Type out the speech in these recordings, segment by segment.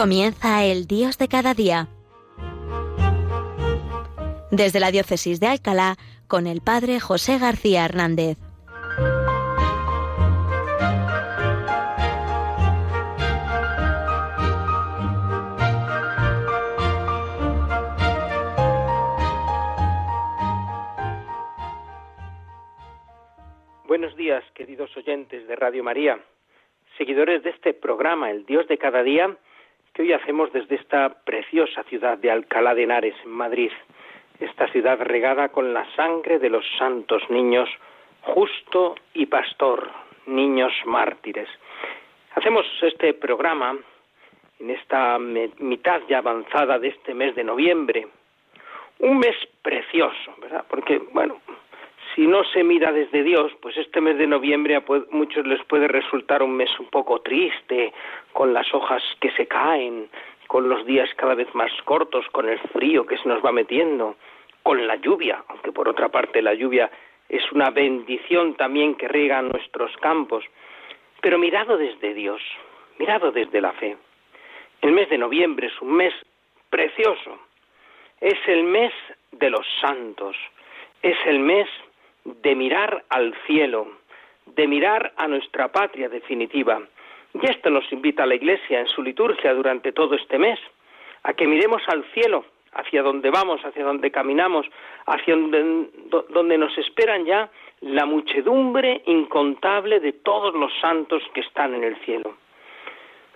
Comienza el Dios de cada día. Desde la Diócesis de Alcalá, con el Padre José García Hernández. Buenos días, queridos oyentes de Radio María, seguidores de este programa, El Dios de cada día, que hoy hacemos desde esta preciosa ciudad de Alcalá de Henares, en Madrid, esta ciudad regada con la sangre de los santos niños, justo y pastor, niños mártires. Hacemos este programa en esta mitad ya avanzada de este mes de noviembre, un mes precioso, ¿verdad? Porque, bueno, si no se mira desde Dios, pues este mes de noviembre a muchos les puede resultar un mes un poco triste, con las hojas que se caen, con los días cada vez más cortos, con el frío que se nos va metiendo, con la lluvia, aunque por otra parte la lluvia es una bendición también que riega nuestros campos, pero mirado desde Dios, mirado desde la fe. El mes de noviembre es un mes precioso, es el mes de los santos, es el mes de mirar al cielo, de mirar a nuestra patria definitiva. Y esto nos invita a la Iglesia en su liturgia durante todo este mes, a que miremos al cielo, hacia donde vamos, hacia donde caminamos, hacia donde, donde nos esperan ya la muchedumbre incontable de todos los santos que están en el cielo.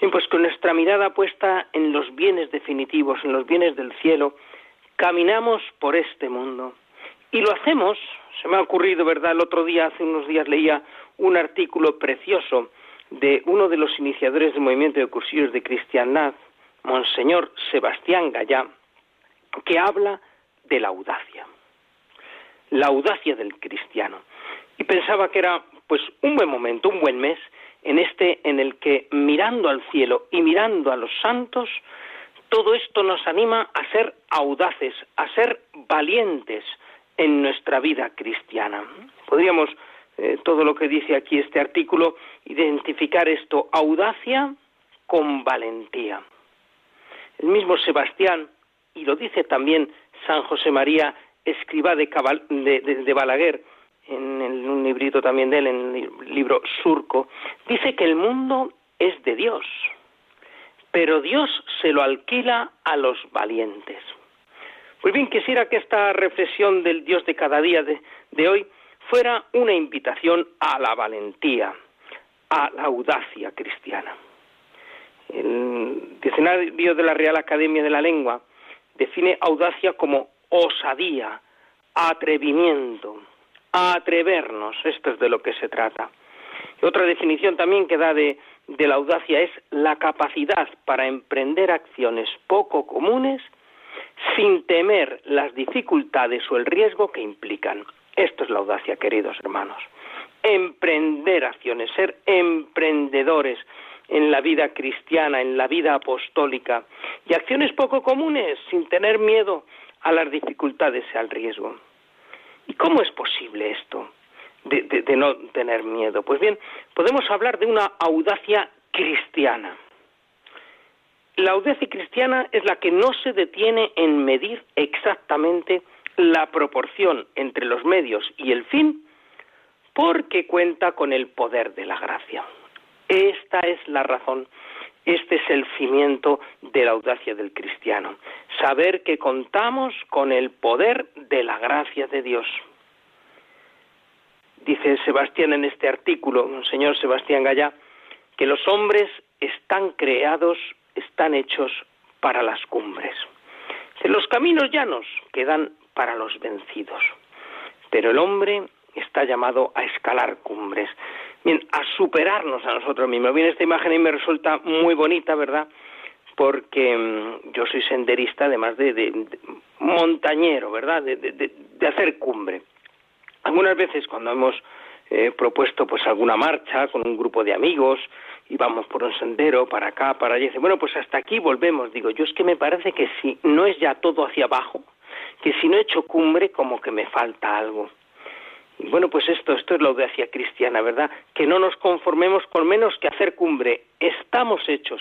Bien, pues con nuestra mirada puesta en los bienes definitivos, en los bienes del cielo, caminamos por este mundo. Y lo hacemos se me ha ocurrido, ¿verdad? El otro día, hace unos días, leía un artículo precioso de uno de los iniciadores del movimiento de cursillos de cristiandad, Monseñor Sebastián Gallá, que habla de la audacia, la audacia del cristiano. Y pensaba que era pues un buen momento, un buen mes en este en el que mirando al cielo y mirando a los santos, todo esto nos anima a ser audaces, a ser valientes, en nuestra vida cristiana. Podríamos, eh, todo lo que dice aquí este artículo, identificar esto, audacia con valentía. El mismo Sebastián, y lo dice también San José María, escriba de, Balaguer, en, en, un librito también de él, en el libro Surco, dice que el mundo es de Dios, pero Dios se lo alquila a los valientes. Pues bien, quisiera que esta reflexión del Dios de cada día de, hoy fuera una invitación a la valentía, a la audacia cristiana. El diccionario de la Real Academia de la Lengua define audacia como osadía, atrevimiento, atrevernos, esto es de lo que se trata. Y otra definición también que da de la audacia es la capacidad para emprender acciones poco comunes sin temer las dificultades o el riesgo que implican. Esto es la audacia, queridos hermanos. Emprender acciones, ser emprendedores en la vida cristiana, en la vida apostólica, y acciones poco comunes, sin tener miedo a las dificultades y al riesgo. ¿Y cómo es posible esto de, de no tener miedo? Pues bien, podemos hablar de una audacia cristiana. La audacia cristiana es la que no se detiene en medir exactamente la proporción entre los medios y el fin porque cuenta con el poder de la gracia. Esta es la razón, este es el cimiento de la audacia del cristiano, saber que contamos con el poder de la gracia de Dios. Dice Sebastián en este artículo, señor Sebastián Gallá, que los hombres están creados están hechos para las cumbres. Los caminos llanos quedan para los vencidos, pero el hombre está llamado a escalar cumbres, bien, a superarnos a nosotros mismos. Bien, esta imagen a mí me resulta muy bonita, ¿verdad? Porque mm, yo soy senderista, además de, montañero, ¿verdad? De, hacer cumbre. Algunas veces cuando hemos eh, propuesto pues alguna marcha con un grupo de amigos, y vamos por un sendero para acá, para allá. Y dice, bueno, pues hasta aquí volvemos. Digo, yo es que me parece que si no es ya todo hacia abajo, que si no he hecho cumbre, como que me falta algo. Y bueno, pues esto, esto es la audacia cristiana, ¿verdad? Que no nos conformemos con menos que hacer cumbre. Estamos hechos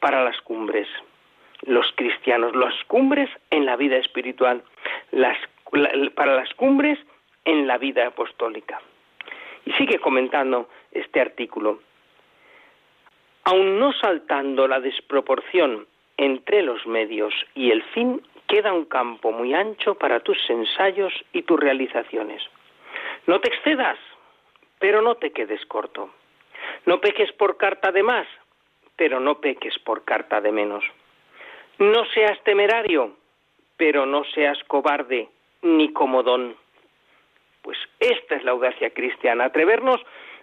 para las cumbres, los cristianos, las cumbres en la vida espiritual, las, para las cumbres en la vida apostólica. Y sigue comentando este artículo. Aun no saltando la desproporción entre los medios y el fin, queda un campo muy ancho para tus ensayos y tus realizaciones. No te excedas, pero no te quedes corto. No peques por carta de más, pero no peques por carta de menos. No seas temerario, pero no seas cobarde ni comodón. Pues esta es la audacia cristiana, atrevernos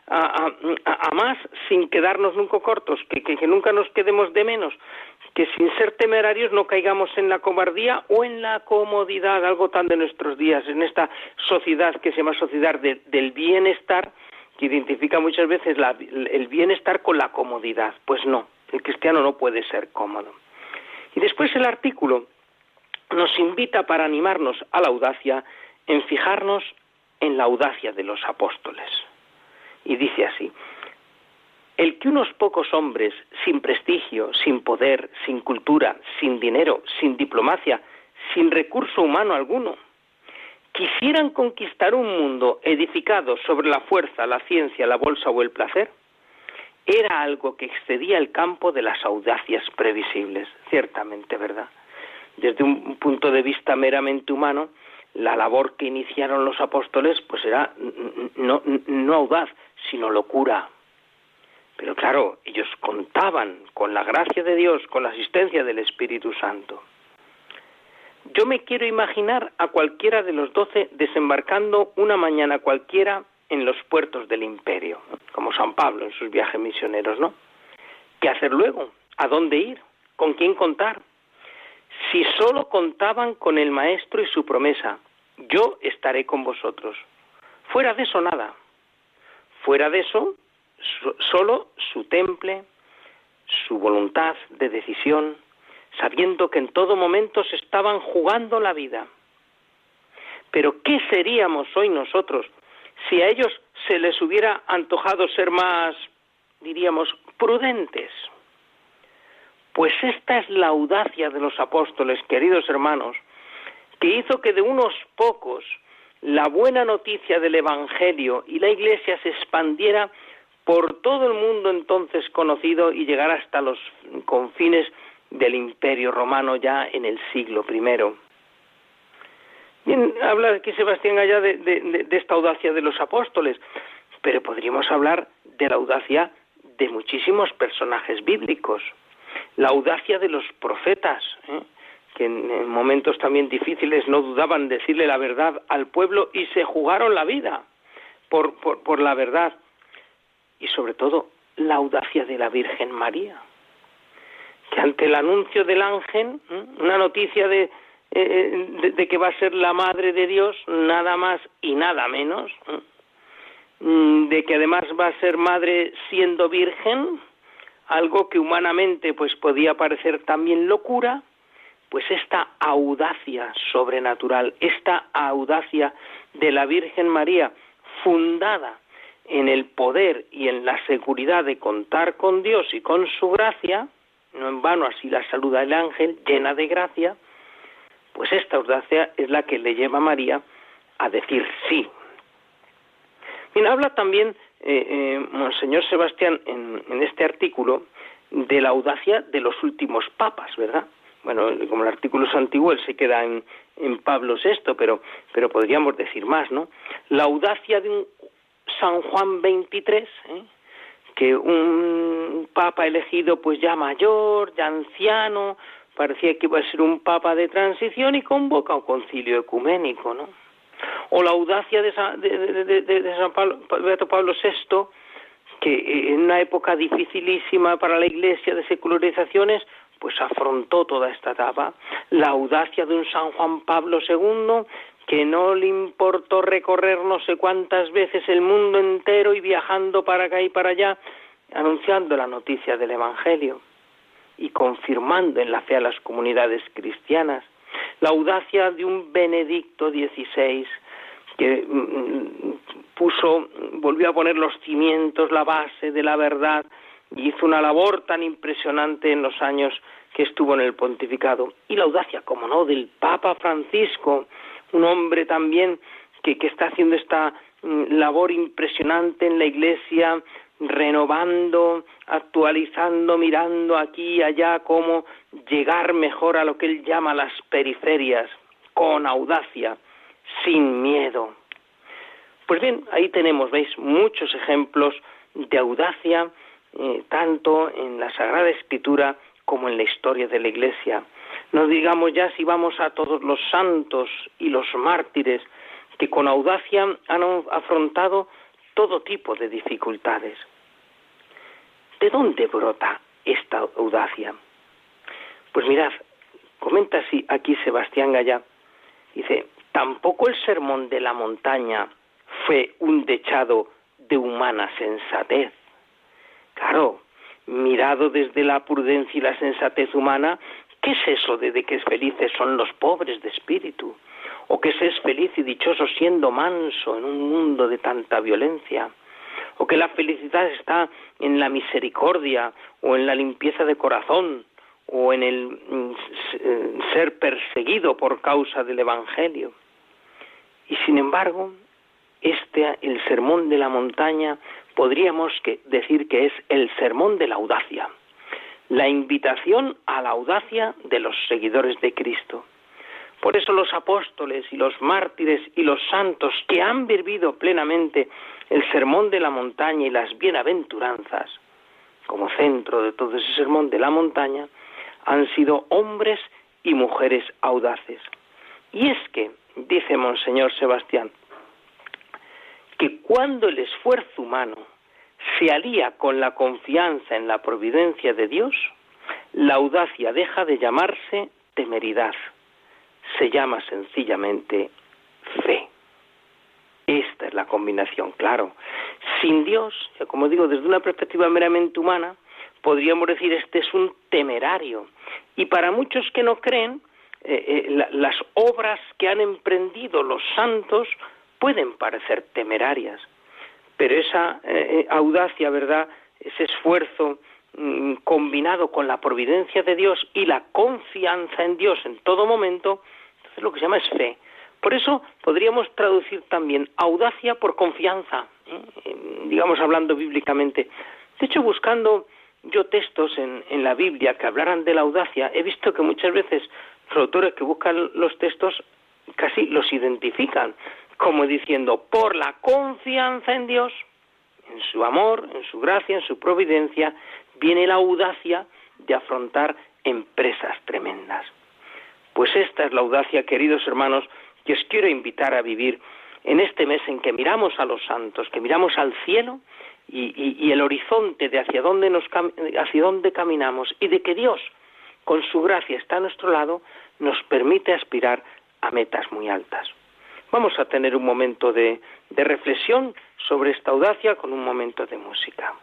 a, más sin quedarnos nunca cortos, que, nunca nos quedemos de menos, que sin ser temerarios no caigamos en la cobardía o en la comodidad, algo tan de nuestros días, en esta sociedad que se llama sociedad del bienestar, que identifica muchas veces el bienestar con la comodidad. Pues no, el cristiano no puede ser cómodo. Y después el artículo nos invita para animarnos a la audacia en fijarnos en la audacia de los apóstoles. Y dice así, el que unos pocos hombres, sin prestigio, sin poder, sin cultura, sin dinero, sin diplomacia, sin recurso humano alguno, quisieran conquistar un mundo edificado sobre la fuerza, la ciencia, la bolsa o el placer, era algo que excedía el campo de las audacias previsibles, ciertamente, ¿verdad? Desde un punto de vista meramente humano, la labor que iniciaron los apóstoles pues era no, no audaz, sino locura. Pero claro, ellos contaban con la gracia de Dios, con la asistencia del Espíritu Santo. Yo me quiero imaginar a cualquiera de los doce desembarcando una mañana cualquiera en los puertos del imperio, como San Pablo en sus viajes misioneros, ¿no? ¿Qué hacer luego? ¿A dónde ir? ¿Con quién contar? Si solo contaban con el Maestro y su promesa, yo estaré con vosotros. Fuera de eso, nada. Fuera de eso, solo su temple, su voluntad de decisión, sabiendo que en todo momento se estaban jugando la vida. Pero ¿qué seríamos hoy nosotros si a ellos se les hubiera antojado ser más, diríamos, prudentes? Pues esta es la audacia de los apóstoles, queridos hermanos, que hizo que de unos pocos la buena noticia del Evangelio y la Iglesia se expandiera por todo el mundo entonces conocido y llegara hasta los confines del Imperio Romano ya en el siglo I. Bien, habla aquí Sebastián allá de, de, esta audacia de los apóstoles, pero podríamos hablar de la audacia de muchísimos personajes bíblicos, la audacia de los profetas, ¿eh? Que en, momentos también difíciles no dudaban decirle la verdad al pueblo y se jugaron la vida por, por, la verdad. Y sobre todo, la audacia de la Virgen María que ante el anuncio del ángel, una noticia eh, de, de, que va a ser la madre de Dios, nada más y nada menos, mm, de que además va a ser madre siendo virgen, algo que humanamente pues podía parecer también locura, pues esta audacia sobrenatural, esta audacia de la Virgen María, fundada en el poder y en la seguridad de contar con Dios y con su gracia, no en vano así la saluda el ángel, llena de gracia, pues esta audacia es la que le lleva a María a decir sí. Bien, habla también eh, eh, Monseñor Sebastián en, en este artículo de la audacia de los últimos papas, ¿verdad? Bueno, como el artículo es antiguo, él se queda en, Pablo VI, pero, pero podríamos decir más, ¿no? La audacia de un San Juan XXIII, ¿eh? que un papa elegido pues ya mayor, ya anciano, parecía que iba a ser un papa de transición y convoca un concilio ecuménico, ¿no? O la audacia de San, Pablo, Pablo VI, que en una época dificilísima para la Iglesia de secularizaciones, pues afrontó toda esta etapa. La audacia de un San Juan Pablo II, que no le importó recorrer no sé cuántas veces el mundo entero y viajando para acá y para allá, anunciando la noticia del Evangelio y confirmando en la fe a las comunidades cristianas. La audacia de un Benedicto XVI que mm, puso, volvió a poner los cimientos, la base de la verdad y hizo una labor tan impresionante en los años que estuvo en el pontificado. Y la audacia, como no, del Papa Francisco, un hombre también que, que está haciendo esta mm, labor impresionante en la Iglesia, renovando, actualizando, mirando aquí y allá cómo llegar mejor a lo que él llama las periferias, con audacia, sin miedo. Pues bien, ahí tenemos, veis, muchos ejemplos de audacia, eh, tanto en la Sagrada Escritura como en la historia de la Iglesia. No digamos ya si vamos a todos los santos y los mártires que con audacia han afrontado todo tipo de dificultades. ¿De dónde brota esta audacia? Pues mirad, comenta así aquí Sebastián Gallá, dice, tampoco el sermón de la montaña fue un dechado de humana sensatez. Claro, mirado desde la prudencia y la sensatez humana, ¿qué es eso de, que felices son los pobres de espíritu? ¿O que se es feliz y dichoso siendo manso en un mundo de tanta violencia? o que la felicidad está en la misericordia o en la limpieza de corazón o en el mm, eh, ser perseguido por causa del evangelio. Y sin embargo, este el sermón de la montaña podríamos decir que es el sermón de la audacia, la invitación a la audacia de los seguidores de Cristo. Por eso los apóstoles y los mártires y los santos que han vivido plenamente el sermón de la montaña y las bienaventuranzas, como centro de todo ese sermón de la montaña, han sido hombres y mujeres audaces. Y es que, dice Monseñor Sebastián, que cuando el esfuerzo humano se alía con la confianza en la providencia de Dios, la audacia deja de llamarse temeridad se llama sencillamente fe. Esta es la combinación, claro. Sin Dios, como digo, desde una perspectiva meramente humana, podríamos decir este es un temerario. Y para muchos que no creen, eh, eh, las obras que han emprendido los santos pueden parecer temerarias, pero esa eh, audacia, ¿verdad? Ese esfuerzo mm, combinado con la providencia de Dios y la confianza en Dios en todo momento, lo que se llama es fe. Por eso podríamos traducir también audacia por confianza, ¿eh? digamos hablando bíblicamente. De hecho, buscando yo textos en, en, la Biblia que hablaran de la audacia, he visto que muchas veces los autores que buscan los textos casi los identifican como diciendo, por la confianza en Dios, en su amor, en su gracia, en su providencia, viene la audacia de afrontar empresas tremendas. Pues esta es la audacia, queridos hermanos, que os quiero invitar a vivir en este mes en que miramos a los santos, que miramos al cielo y, el horizonte de hacia dónde, nos, hacia dónde caminamos y de que Dios, con su gracia, está a nuestro lado, nos permite aspirar a metas muy altas. Vamos a tener un momento de reflexión sobre esta audacia con un momento de música.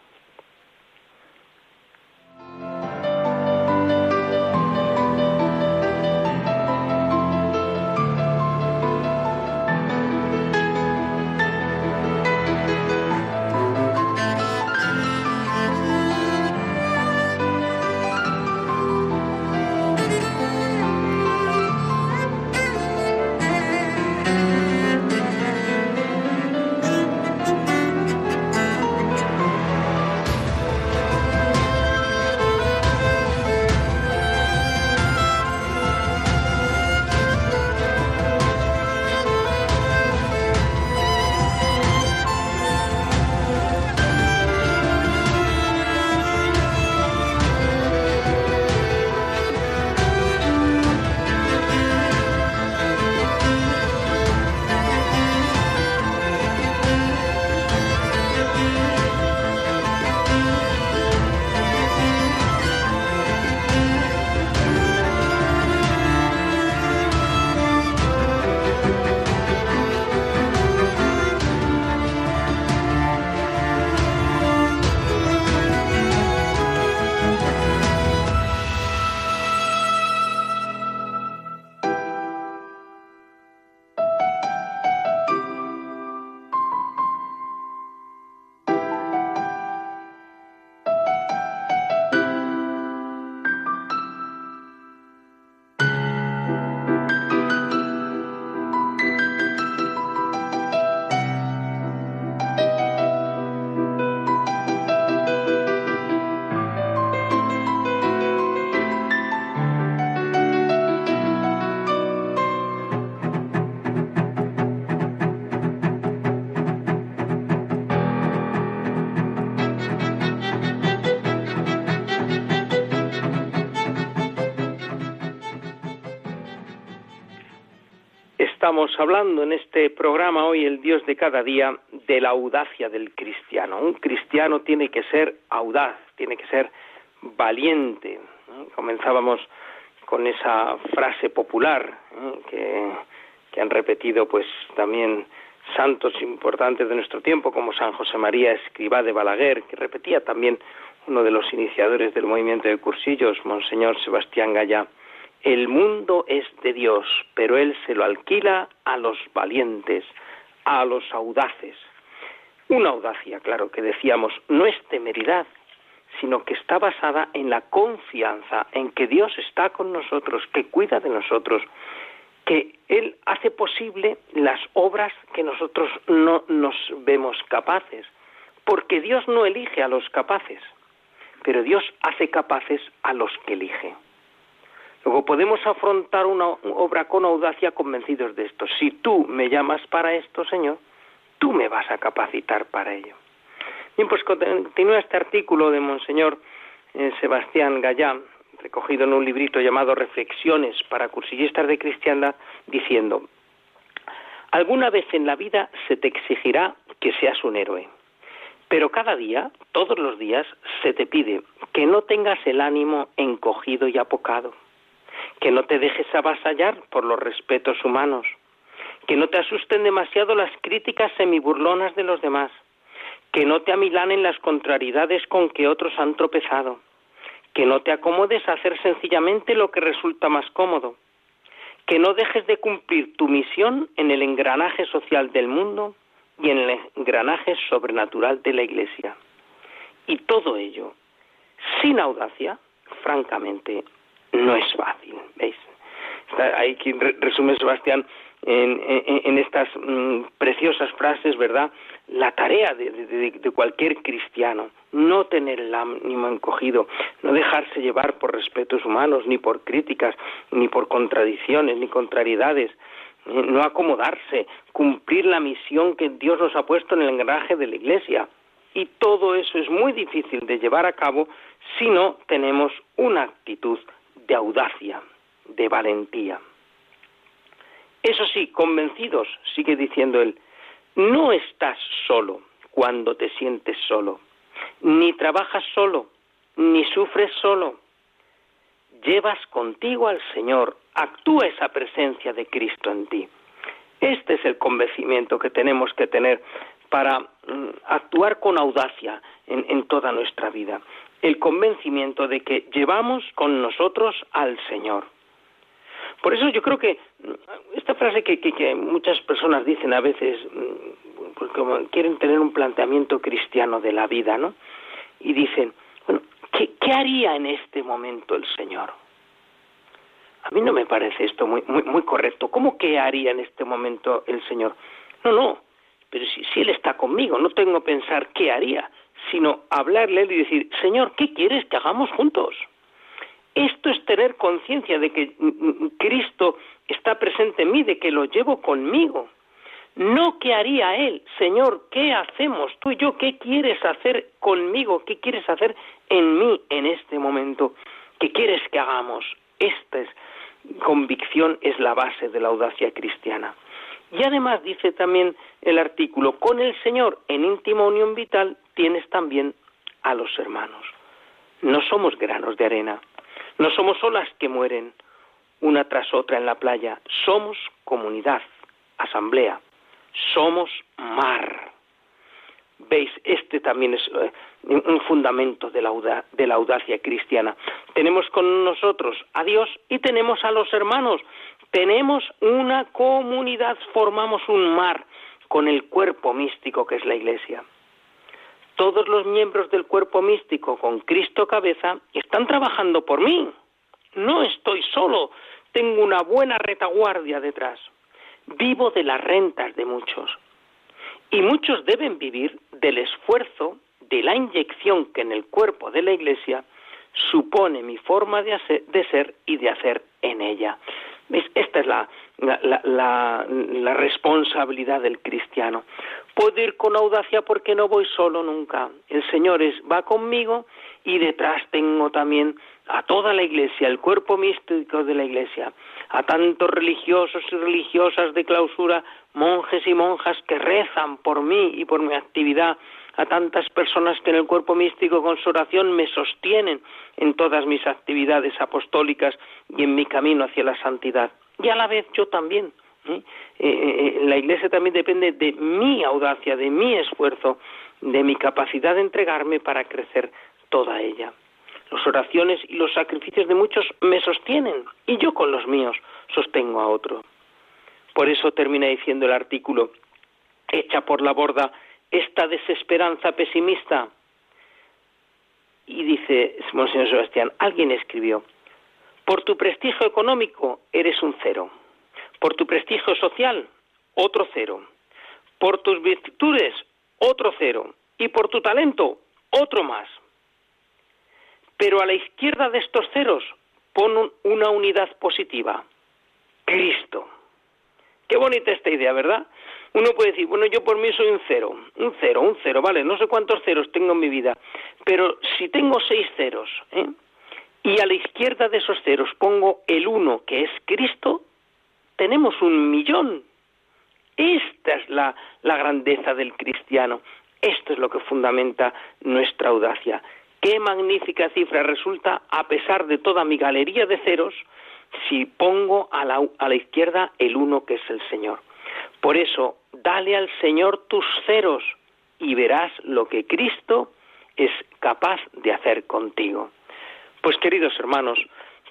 Estamos hablando en este programa hoy, el Dios de cada día, de la audacia del cristiano. Un cristiano tiene que ser audaz, tiene que ser valiente. Comenzábamos con esa frase popular que, que han repetido pues también santos importantes de nuestro tiempo como San José María Escribá de Balaguer, que repetía también uno de los iniciadores del movimiento de cursillos, Monseñor Sebastián Gallá el mundo es de Dios, pero Él se lo alquila a los valientes, a los audaces. Una audacia, claro, que decíamos, no es temeridad, sino que está basada en la confianza en que Dios está con nosotros, que cuida de nosotros, que Él hace posible las obras que nosotros no nos vemos capaces, porque Dios no elige a los capaces, pero Dios hace capaces a los que elige. Luego podemos afrontar una obra con audacia convencidos de esto. Si tú me llamas para esto, Señor, tú me vas a capacitar para ello. Bien, pues continúa este artículo de Monseñor eh, Sebastián Gallán, recogido en un librito llamado Reflexiones para cursillistas de cristiandad, diciendo, alguna vez en la vida se te exigirá que seas un héroe, pero cada día, todos los días, se te pide que no tengas el ánimo encogido y apocado que no te dejes avasallar por los respetos humanos, que no te asusten demasiado las críticas semiburlonas de los demás, que no te amilanen las contrariedades con que otros han tropezado, que no te acomodes a hacer sencillamente lo que resulta más cómodo, que no dejes de cumplir tu misión en el engranaje social del mundo y en el engranaje sobrenatural de la Iglesia. Y todo ello, sin audacia, francamente, no es fácil, ¿veis? Hay quien resume Sebastián en, estas mm, preciosas frases, ¿verdad? La tarea de, cualquier cristiano, no tener el ánimo encogido, no dejarse llevar por respetos humanos, ni por críticas, ni por contradicciones, ni contrariedades, eh, no acomodarse, cumplir la misión que Dios nos ha puesto en el engranaje de la Iglesia. Y todo eso es muy difícil de llevar a cabo si no tenemos una actitud de audacia, de valentía. Eso sí, convencidos, sigue diciendo él, no estás solo cuando te sientes solo, ni trabajas solo, ni sufres solo. Llevas contigo al Señor, actúa esa presencia de Cristo en ti. Este es el convencimiento que tenemos que tener para mm, actuar con audacia en, en toda nuestra vida el convencimiento de que llevamos con nosotros al Señor. Por eso yo creo que mm, esta frase que, que, muchas personas dicen a veces, mm, porque quieren tener un planteamiento cristiano de la vida, ¿no? Y dicen, bueno, ¿qué, qué haría en este momento el Señor? A mí no me parece esto muy, muy, muy correcto. ¿Cómo qué haría en este momento el Señor? No, no, pero si, Él está conmigo, no tengo que pensar qué haría, sino hablarle y decir, Señor, ¿qué quieres que hagamos juntos? Esto es tener conciencia de que mm, mm, Cristo está presente en mí, de que lo llevo conmigo. No qué haría Él, Señor, ¿qué hacemos tú y yo? ¿Qué quieres hacer conmigo? ¿Qué quieres hacer en mí en este momento? ¿Qué quieres que hagamos? Esta es, convicción es la base de la audacia cristiana. Y además dice también el artículo, con el Señor en íntima unión vital tienes también a los hermanos. No somos granos de arena, no somos olas que mueren una tras otra en la playa, somos comunidad, asamblea, somos mar. Veis, este también es eh, un fundamento de la, de la audacia cristiana. Tenemos con nosotros a Dios y tenemos a los hermanos. Tenemos una comunidad, formamos un mar con el cuerpo místico que es la Iglesia todos los miembros del cuerpo místico con Cristo cabeza están trabajando por mí. No estoy solo, tengo una buena retaguardia detrás. Vivo de las rentas de muchos. Y muchos deben vivir del esfuerzo, de la inyección que en el cuerpo de la Iglesia supone mi forma de, ser y de hacer en ella. Esta es la, la, responsabilidad del cristiano. Puedo ir con audacia porque no voy solo nunca. El Señor es, va conmigo y detrás tengo también a toda la iglesia, el cuerpo místico de la iglesia, a tantos religiosos y religiosas de clausura, monjes y monjas que rezan por mí y por mi actividad, a tantas personas que en el cuerpo místico con su oración me sostienen en todas mis actividades apostólicas y en mi camino hacia la santidad. Y a la vez yo también. ¿eh? Eh, eh, la Iglesia también depende de mi audacia, de mi esfuerzo, de mi capacidad de entregarme para crecer toda ella. Las oraciones y los sacrificios de muchos me sostienen y yo con los míos sostengo a otro. Por eso termina diciendo el artículo, echa por la borda esta desesperanza pesimista. Y dice Monseñor Sebastián, alguien escribió, por tu prestigio económico eres un cero, por tu prestigio social otro cero, por tus virtudes otro cero y por tu talento otro más. Pero a la izquierda de estos ceros pon una unidad positiva, Cristo. Qué bonita esta idea, ¿verdad? Uno puede decir, bueno, yo por mí soy un cero, un cero, un cero, vale, no sé cuántos ceros tengo en mi vida, pero si tengo seis ceros, ¿eh? y a la izquierda de esos ceros pongo el uno, que es Cristo, tenemos un millón. Esta es la, la grandeza del cristiano. Esto es lo que fundamenta nuestra audacia. Qué magnífica cifra resulta, a pesar de toda mi galería de ceros, si pongo a la, a la izquierda el uno que es el Señor. Por eso, dale al Señor tus ceros y verás lo que Cristo es capaz de hacer contigo. Pues queridos hermanos,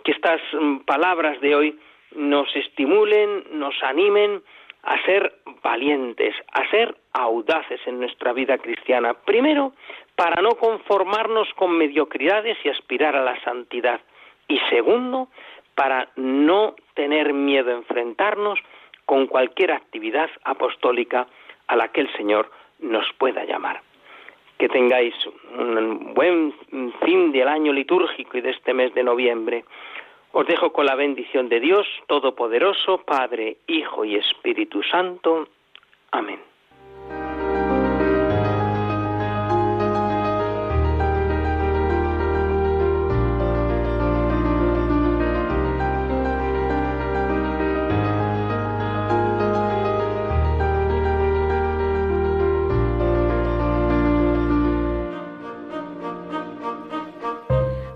que estas mm, palabras de hoy nos estimulen, nos animen a ser valientes, a ser audaces en nuestra vida cristiana. Primero, para no conformarnos con mediocridades y aspirar a la santidad. Y segundo, para no tener miedo a enfrentarnos con cualquier actividad apostólica a la que el Señor nos pueda llamar. Que tengáis un buen fin del año litúrgico y de este mes de noviembre. Os dejo con la bendición de Dios Todopoderoso, Padre, Hijo y Espíritu Santo. Amén.